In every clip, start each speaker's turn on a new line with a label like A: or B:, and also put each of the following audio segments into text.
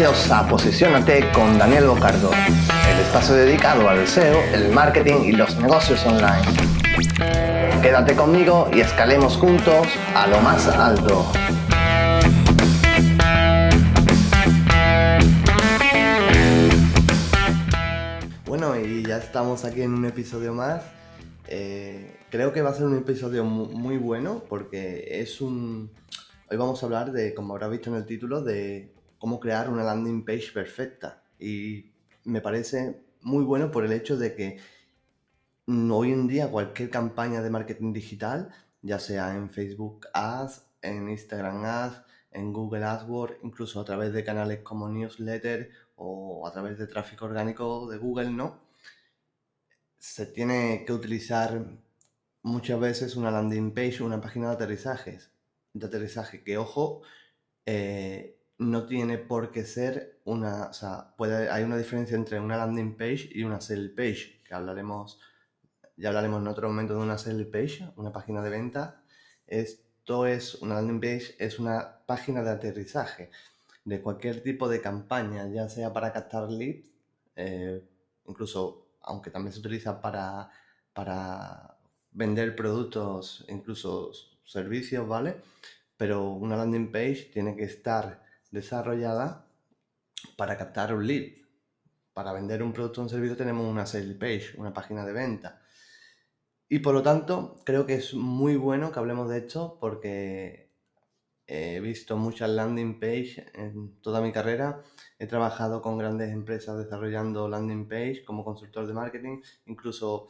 A: Bienvenidos a Posicionate con Daniel Bocardo, el espacio dedicado al SEO, el marketing y los negocios online. Quédate conmigo y escalemos juntos a lo más alto. Bueno, y ya estamos aquí en un episodio más. Eh, creo que va a ser un episodio muy bueno porque es un... Hoy vamos a hablar de, como habrá visto en el título, de cómo crear una landing page perfecta. Y me parece muy bueno por el hecho de que hoy en día cualquier campaña de marketing digital, ya sea en Facebook Ads, en Instagram Ads, en Google AdWords, incluso a través de canales como newsletter o a través de tráfico orgánico de Google, ¿no? Se tiene que utilizar muchas veces una landing page, una página de aterrizajes, de aterrizaje, que ojo, eh, no tiene por qué ser una, o sea, hay una diferencia entre una landing page y una sell page, que hablaremos, ya hablaremos en otro momento de una sell page, una página de venta. Esto es, una landing page es una página de aterrizaje de cualquier tipo de campaña, ya sea para captar leads, eh, incluso, aunque también se utiliza para, para vender productos, incluso servicios, ¿vale? Pero una landing page tiene que estar desarrollada para captar un lead. Para vender un producto o un servicio tenemos una sales page, una página de venta. Y por lo tanto, creo que es muy bueno que hablemos de esto porque he visto muchas landing page en toda mi carrera. He trabajado con grandes empresas desarrollando landing page como consultor de marketing, incluso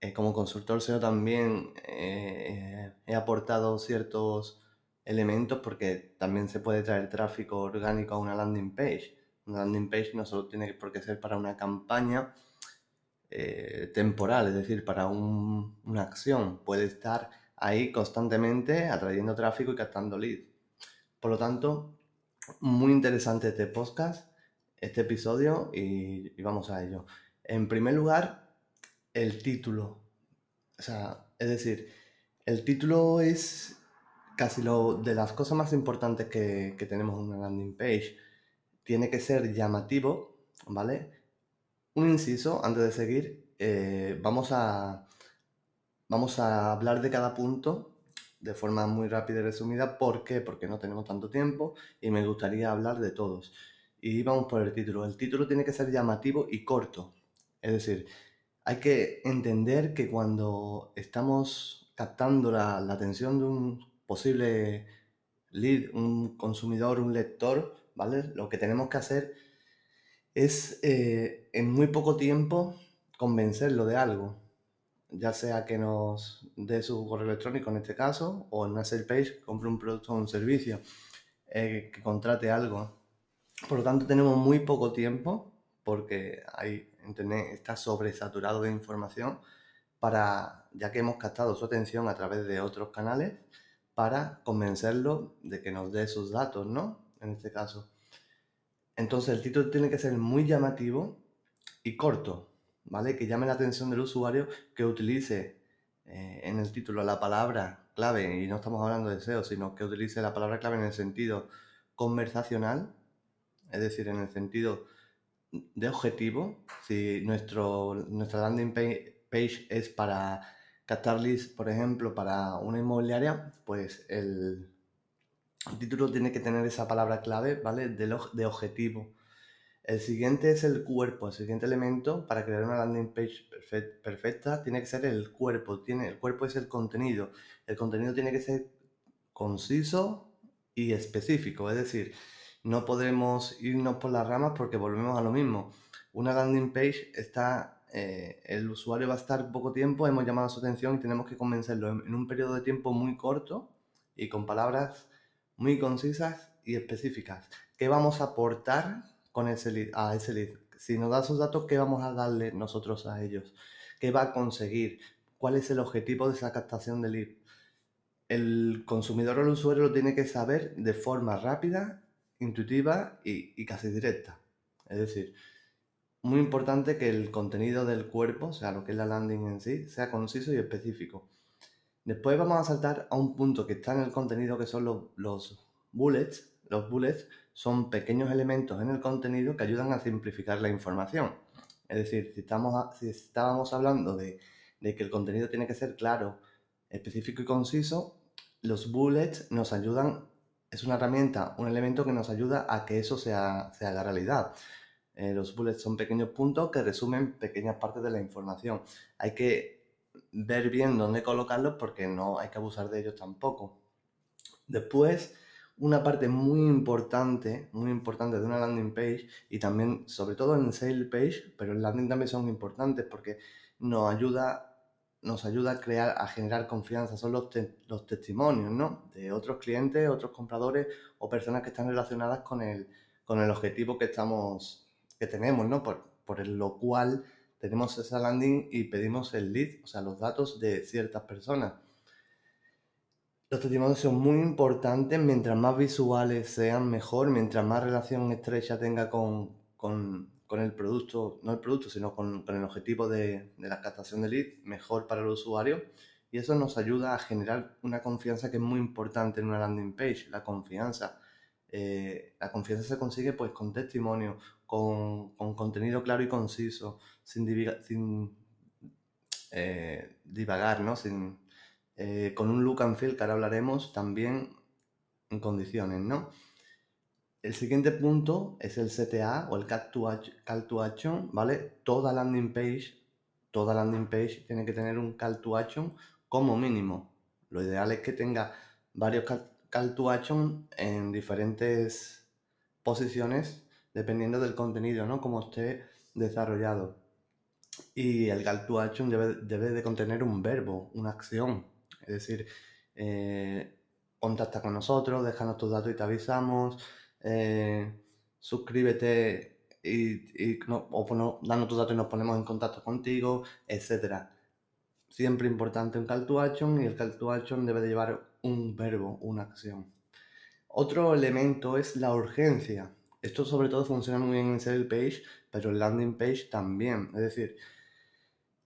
A: eh, como consultor SEO también eh, he aportado ciertos elementos porque también se puede traer tráfico orgánico a una landing page. Una landing page no solo tiene por qué ser para una campaña eh, temporal, es decir, para una acción. Puede estar ahí constantemente atrayendo tráfico y captando leads. Por lo tanto, muy interesante este podcast, este episodio y, y vamos a ello. En primer lugar, el título. O sea, es decir, el título es casi lo de las cosas más importantes que, tenemos en una landing page. Tiene que ser llamativo, ¿vale? Un inciso, antes de seguir, eh, vamos, a, vamos a hablar de cada punto de forma muy rápida y resumida. ¿Por qué? Porque no tenemos tanto tiempo y me gustaría hablar de todos. Y vamos por el título. El título tiene que ser llamativo y corto. Es decir, hay que entender que cuando estamos captando la atención de un posible lead, un consumidor, un lector, ¿vale? Lo que tenemos que hacer es eh, en muy poco tiempo convencerlo de algo, ya sea que nos dé su correo electrónico en este caso, o en una sales page compre un producto o un servicio, eh, que contrate algo. Por lo tanto, tenemos muy poco tiempo porque hay, Internet está sobresaturado de información para, ya que hemos captado su atención a través de otros canales, para convencerlo de que nos dé sus datos, ¿no? En este caso. Entonces el título tiene que ser muy llamativo y corto, ¿vale? Que llame la atención del usuario, que utilice eh, en el título la palabra clave, y no estamos hablando de SEO, sino que utilice la palabra clave en el sentido conversacional, es decir, en el sentido de objetivo. Si nuestro, nuestra landing page es para captar por ejemplo, para una inmobiliaria, pues el, título tiene que tener esa palabra clave, ¿vale? De, de objetivo. El siguiente es el cuerpo. El siguiente elemento para crear una landing page perfecta tiene que ser el cuerpo. Tiene, el cuerpo es el contenido. El contenido tiene que ser conciso y específico. Es decir, no podemos irnos por las ramas porque volvemos a lo mismo. Una landing page está eh, el usuario va a estar poco tiempo, hemos llamado su atención y tenemos que convencerlo en, un periodo de tiempo muy corto y con palabras muy concisas y específicas. ¿Qué vamos a aportar con ese lead, a ese lead? Si nos da sus datos, ¿qué vamos a darle nosotros a ellos? ¿Qué va a conseguir? ¿Cuál es el objetivo de esa captación de lead? El consumidor o el usuario lo tiene que saber de forma rápida, intuitiva y casi directa. Es decir, muy importante que el contenido del cuerpo, o sea, lo que es la landing en sí, sea conciso y específico. Después vamos a saltar a un punto que está en el contenido que son los, bullets, los bullets son pequeños elementos en el contenido que ayudan a simplificar la información. Es decir, si, estamos si estábamos hablando de, que el contenido tiene que ser claro, específico y conciso, los bullets nos ayudan, es una herramienta, un elemento que nos ayuda a que eso sea, se haga realidad. Eh, los bullets son pequeños puntos que resumen pequeñas partes de la información. Hay que ver bien dónde colocarlos porque no hay que abusar de ellos tampoco. Después, una parte muy importante, muy importante de una landing page y también, sobre todo en sale page, pero en landing también son importantes porque nos ayuda, nos ayuda a crear, a generar confianza. Son los, los testimonios, ¿no? De otros clientes, otros compradores o personas que están relacionadas con el, con el objetivo que estamos, que tenemos, ¿no? Por, por lo cual tenemos esa landing y pedimos el lead, o sea, los datos de ciertas personas. Los testimonios son muy importantes, mientras más visuales sean, mejor, mientras más relación estrecha tenga con, el producto, no el producto, sino con, el objetivo de, la captación de lead, mejor para el usuario. Y eso nos ayuda a generar una confianza que es muy importante en una landing page, la confianza. Eh, la confianza se consigue pues con testimonio, con, contenido claro y conciso, sin, sin eh, divagar, ¿no? Sin, eh, con un look and feel que ahora hablaremos también en condiciones, ¿no? El siguiente punto es el CTA o el call to, action, ¿vale? Toda landing page, toda landing page tiene que tener un call to action como mínimo. Lo ideal es que tenga varios to action en diferentes posiciones dependiendo del contenido, ¿no? Como esté desarrollado. Y el call to action debe, de contener un verbo, una acción, es decir, eh, contacta con nosotros, déjanos tus datos y te avisamos, eh, suscríbete y, o danos tus datos y nos ponemos en contacto contigo, etc. Siempre importante un call to action y el call to action debe de llevar un verbo, una acción. Otro elemento es la urgencia. Esto sobre todo funciona muy bien en sale page, pero en landing page también. Es decir,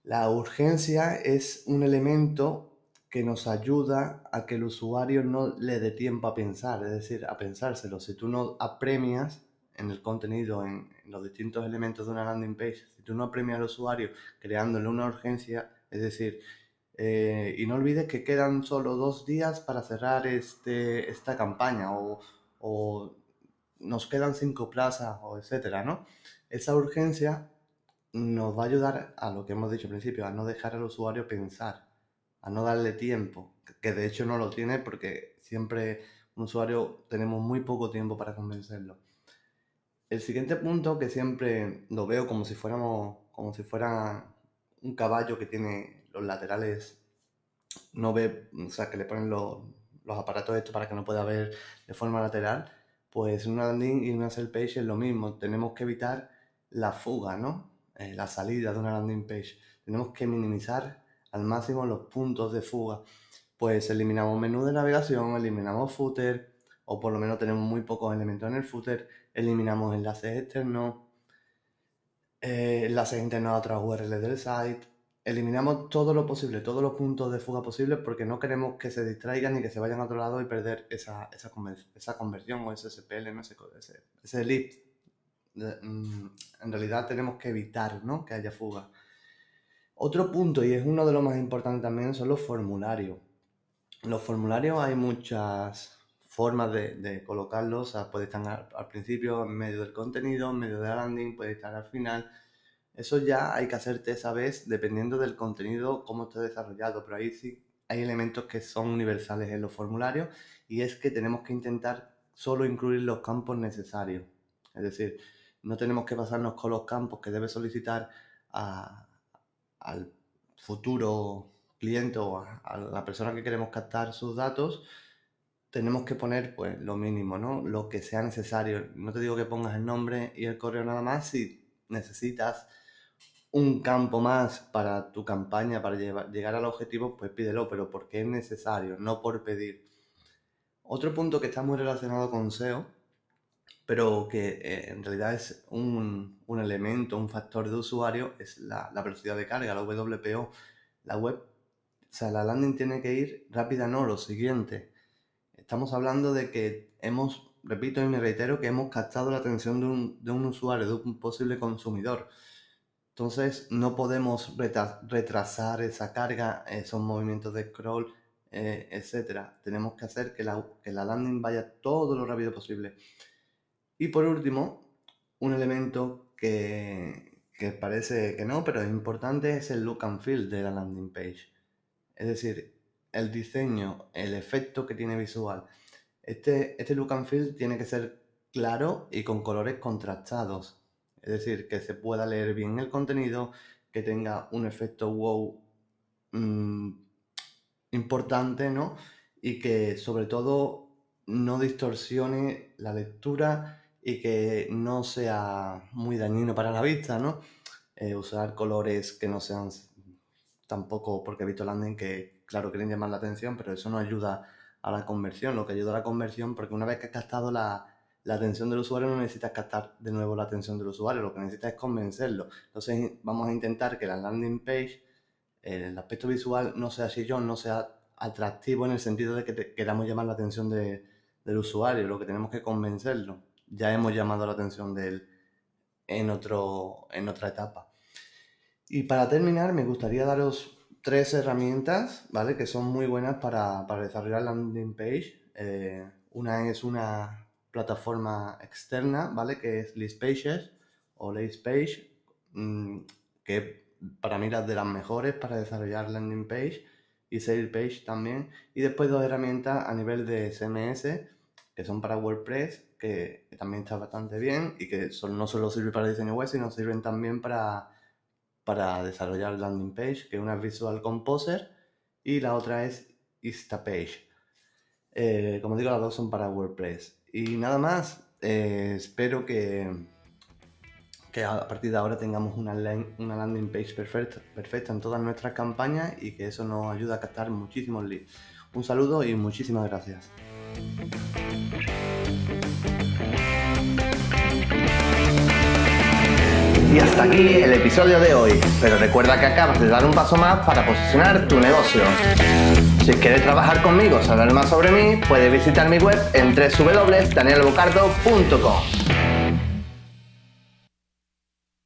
A: la urgencia es un elemento que nos ayuda a que el usuario no le dé tiempo a pensar, es decir, a pensárselo. Si tú no apremias en el contenido, en, los distintos elementos de una landing page, si tú no apremias al usuario creándole una urgencia, es decir, eh, y no olvides que quedan solo dos días para cerrar este, esta campaña o, o nos quedan cinco plazas o etcétera, ¿no? Esa urgencia nos va a ayudar a lo que hemos dicho al principio, a no dejar al usuario pensar a no darle tiempo, que de hecho no lo tiene porque siempre un usuario tenemos muy poco tiempo para convencerlo. El siguiente punto que siempre lo veo como si fuéramos, como si fuera un caballo que tiene los laterales, no ve, o sea, que le ponen los, aparatos estos para que no pueda ver de forma lateral, pues una landing y una sell page es lo mismo. Tenemos que evitar la fuga, ¿no? Eh, la salida de una landing page. Tenemos que minimizar al máximo los puntos de fuga. Pues eliminamos menú de navegación, eliminamos footer, o por lo menos tenemos muy pocos elementos en el footer, eliminamos enlaces externos, eh, enlaces internos a otras URLs del site, eliminamos todo lo posible, todos los puntos de fuga posibles porque no queremos que se distraigan ni que se vayan a otro lado y perder esa, esa, conversión o ese SPL, ¿no? ese, ese. Mm, en realidad tenemos que evitar ¿no? que haya fuga. Otro punto, y es uno de los más importantes también, son los formularios. Los formularios hay muchas formas de, colocarlos, puede estar al, principio, en medio del contenido, en medio de la landing, puede estar al final. Eso ya hay que hacerte esa vez dependiendo del contenido, cómo esté desarrollado, pero ahí sí hay elementos que son universales en los formularios y es que tenemos que intentar solo incluir los campos necesarios. Es decir, no tenemos que pasarnos con los campos que debe solicitar al futuro cliente o a, la persona que queremos captar sus datos, tenemos que poner pues lo mínimo, ¿no? Lo que sea necesario. No te digo que pongas el nombre y el correo nada más. Si necesitas un campo más para tu campaña, para llegar al objetivo, pues pídelo, pero porque es necesario, no por pedir. Otro punto que está muy relacionado con SEO pero que eh, en realidad es un, elemento, un factor de usuario, es la, velocidad de carga, la WPO. La web, o sea, la landing tiene que ir rápida, no, lo siguiente. Estamos hablando de que hemos repito y me reitero, que hemos captado la atención de un, de un usuario, de un posible consumidor. Entonces no podemos retrasar esa carga, esos movimientos de scroll, eh, etc. Tenemos que hacer que la, que la landing vaya todo lo rápido posible. Y por último, un elemento que, que parece que no, pero es importante, es el look and feel de la landing page. Es decir, el diseño, el efecto que tiene visual. Este, este look and feel tiene que ser claro y con colores contrastados. Es decir, que se pueda leer bien el contenido, que tenga un efecto wow mm, importante, ¿no? Y que sobre todo no distorsione la lectura y que no sea muy dañino para la vista, ¿no? Eh, usar colores que no sean tampoco, porque he visto landing que, claro, quieren llamar la atención, pero eso no ayuda a la conversión. Lo que ayuda a la conversión, porque una vez que has captado la, la atención del usuario, no necesitas captar de nuevo la atención del usuario, lo que necesitas es convencerlo. Entonces, vamos a intentar que la landing page, el aspecto visual, no sea yo no sea atractivo en el sentido de que queramos llamar la atención del usuario, lo que tenemos que convencerlo. Ya hemos llamado la atención de él en, otro, en otra etapa. Y para terminar, me gustaría daros tres herramientas, ¿vale? Que son muy buenas para, para desarrollar landing page. Eh, una es una plataforma externa, ¿vale? Que es Listpages o Listpage, mm, que para mí es de las mejores para desarrollar landing page y sales page también. Y después dos herramientas a nivel de CMS, que son para WordPress, que, también está bastante bien y que no solo sirven para diseño web, sino sirven también para para desarrollar landing page, que una es Visual Composer y la otra es Instapage. Eh, como digo, las dos son para WordPress. Y nada más, eh, espero que, a partir de ahora tengamos una, landing page perfecta en todas nuestras campañas y que eso nos ayude a captar muchísimos leads. Un saludo y muchísimas gracias.
B: Y hasta aquí el episodio de hoy, pero recuerda que acabas de dar un paso más para posicionar tu negocio. Si quieres trabajar conmigo, saber más sobre mí, puedes visitar mi web en www.danielbocardo.com.